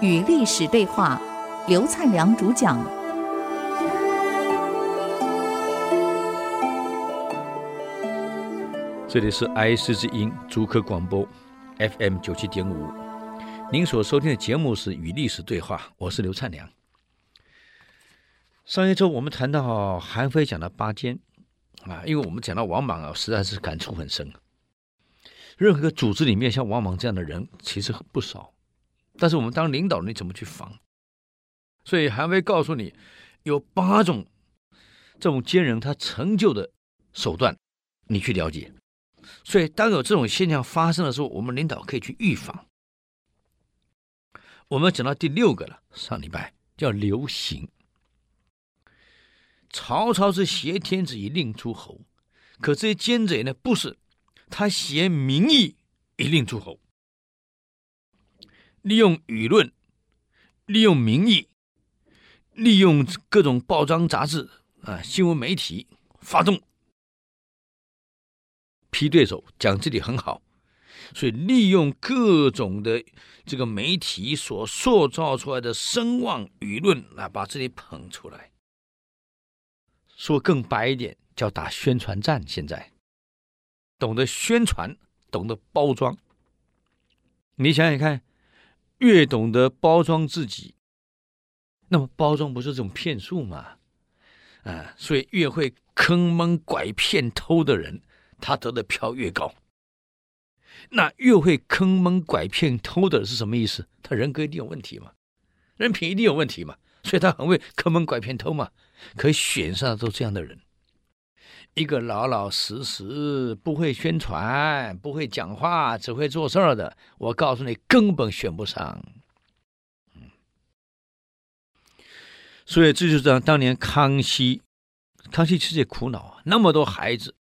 与历史对话，刘灿良主讲。这里是 IC 之音主客广播 FM 九七点五，您所收听的节目是《与历史对话》，我是刘灿良。上一周我们谈到韩非讲的八奸啊，因为我们讲到王莽啊，实在是感触很深。任何组织里面像王莽这样的人其实不少，但是我们当领导，你怎么去防？所以韩非告诉你，有八种这种奸人他成就的手段，你去了解。所以当有这种现象发生的时候，我们领导可以去预防。我们讲到第六个了，上礼拜叫流刑。曹操是挟天子以令诸侯，可这些奸贼呢，不是，他挟民意以令诸侯，利用舆论，利用民意，利用各种报章杂志啊、新闻媒体发动批对手，讲自己很好，所以利用各种的这个媒体所塑造出来的声望舆论来把自己捧出来。说更白一点，叫打宣传战。现在懂得宣传，懂得包装。你想想看，越懂得包装自己，那么包装不是这种骗术吗？啊，所以越会坑蒙拐骗偷的人，他得的票越高。那越会坑蒙拐骗偷的是什么意思？他人格一定有问题嘛，人品一定有问题嘛。所以他很会坑蒙拐骗偷嘛，可选上都这样的人。一个老老实实、不会宣传、不会讲话、只会做事儿的，我告诉你，根本选不上。所以这就是当当年康熙，康熙其实也苦恼啊，那么多孩子，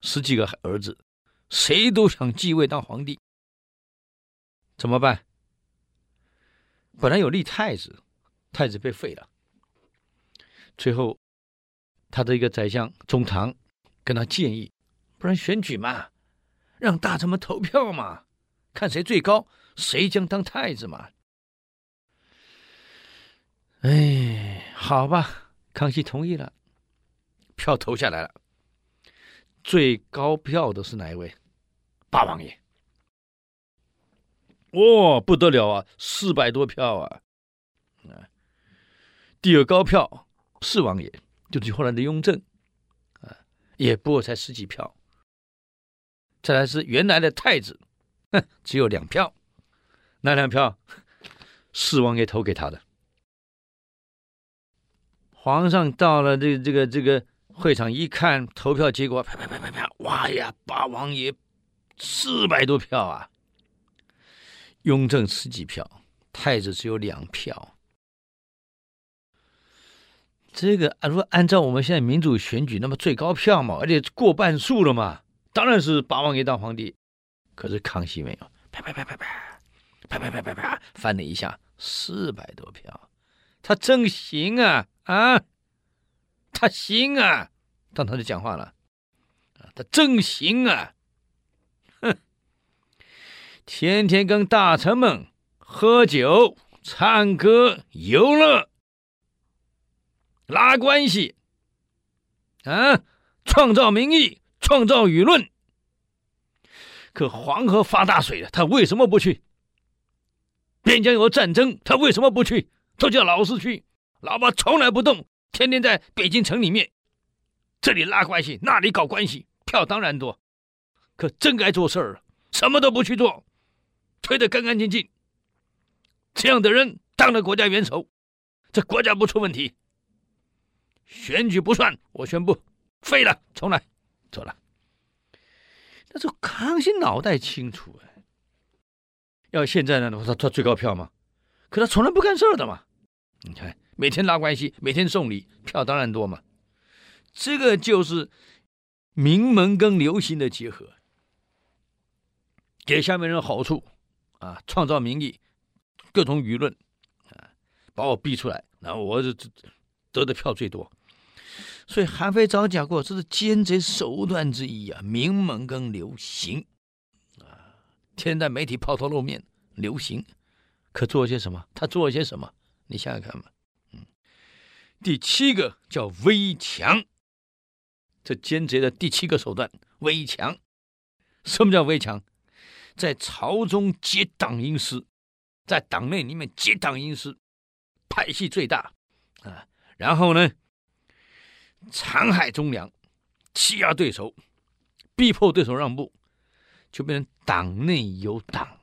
十几个儿子，谁都想继位当皇帝，怎么办？本来有立太子。太子被废了，最后他的一个宰相中堂跟他建议，不然选举嘛，让大臣们投票嘛，看谁最高，谁将当太子嘛。哎，好吧，康熙同意了，票投下来了，最高票的是哪一位？八王爷。哇、哦，不得了啊，四百多票啊！第二高票，四王爷就是后来的雍正，啊，也不过才十几票。再来是原来的太子，哼，只有两票，那两票，四王爷投给他的。皇上到了这个、这个这个会场一看投票结果，啪啪啪啪啪，哇呀，八王爷四百多票啊，雍正十几票，太子只有两票。这个啊，如果按照我们现在民主选举，那么最高票嘛，而且过半数了嘛，当然是八王爷当皇帝。可是康熙没有，啪啪啪啪啪，啪啪啪啪啪，翻了一下，四百多票，他真行啊啊，他行啊，当他就讲话了，他真行啊，哼，天天跟大臣们喝酒、唱歌、游乐。拉关系，啊，创造民意，创造舆论。可黄河发大水了，他为什么不去？边疆有战争，他为什么不去？都叫老四去，老爸从来不动，天天在北京城里面，这里拉关系，那里搞关系，票当然多。可真该做事儿，什么都不去做，推得干干净净。这样的人当了国家元首，这国家不出问题。选举不算，我宣布废了，重来，走了。那这康熙脑袋清楚哎，要现在呢，他他最高票嘛，可他从来不干事的嘛。你看，每天拉关系，每天送礼，票当然多嘛。这个就是名门跟流行的结合，给下面人好处啊，创造民意，各种舆论啊，把我逼出来，然后我就得的票最多。所以韩非早讲过，这是奸贼手段之一啊，名门跟流行啊，天在媒体抛头露面，流行。可做了些什么？他做了些什么？你想想看吧。嗯，第七个叫威强，这奸贼的第七个手段，威强。什么叫威强？在朝中结党营私，在党内里面结党营私，派系最大啊。然后呢，残害忠良，欺压对手，逼迫对手让步，就变成党内有党，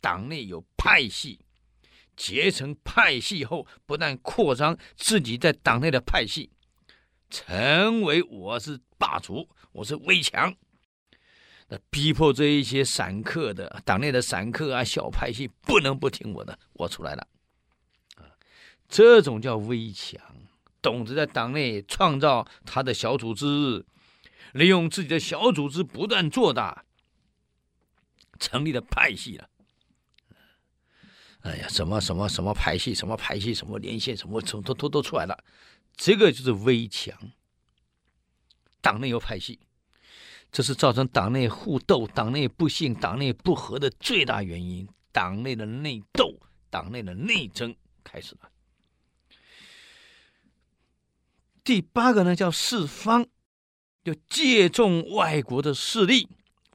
党内有派系，结成派系后，不但扩张自己在党内的派系，成为我是霸主，我是威强。那逼迫这一些散客的党内的散客啊，小派系不能不听我的，我出来了，这种叫威强，懂得在党内创造他的小组织，利用自己的小组织不断做大，成立了派系了。哎呀，什么什么什么派系，什么派系，什么连线，什么从都都都出来了，这个就是威强。党内有派系。这是造成党内互斗、党内不幸、党内不和的最大原因。党内的内斗、党内的内争开始了。第八个呢，叫四方，就借重外国的势力、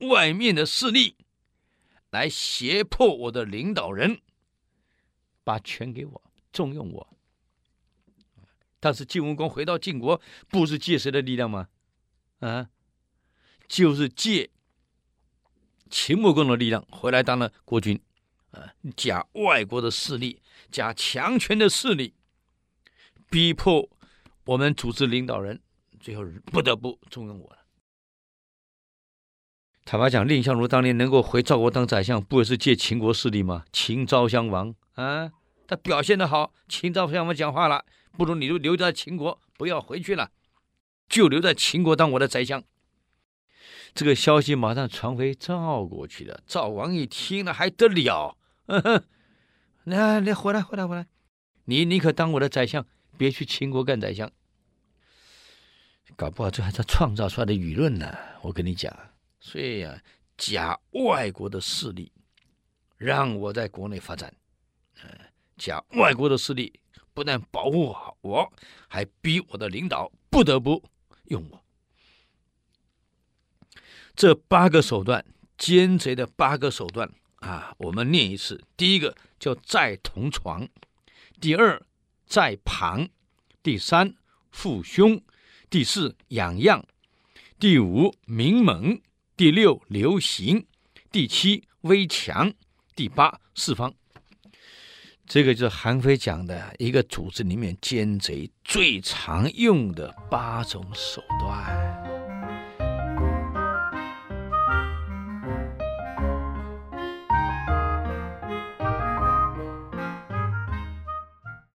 外面的势力，来胁迫我的领导人把权给我、重用我。但是晋文公回到晋国，不是借谁的力量吗？啊？就是借秦穆公的力量回来当了国君，啊，假外国的势力，假强权的势力，逼迫我们组织领导人，最后不得不重用我了。坦白讲，蔺相如当年能够回赵国当宰相，不也是借秦国势力吗？秦昭襄王啊，他表现得好，秦昭襄王讲话了，不如你就留在秦国，不要回去了，就留在秦国当我的宰相。这个消息马上传回赵国去了。赵王一听了还得了？嗯哼，那你回来，回来，回来！你你可当我的宰相，别去秦国干宰相。搞不好这还是创造出来的舆论呢。我跟你讲，所以呀、啊，假外国的势力让我在国内发展，嗯，假外国的势力不但保护好我，还逼我的领导不得不用我。这八个手段，奸贼的八个手段啊，我们念一次：第一个叫再同床，第二在旁，第三父兄，第四养样，第五明猛，第六流行，第七威强，第八四方。这个就是韩非讲的一个组织里面奸贼最常用的八种手段。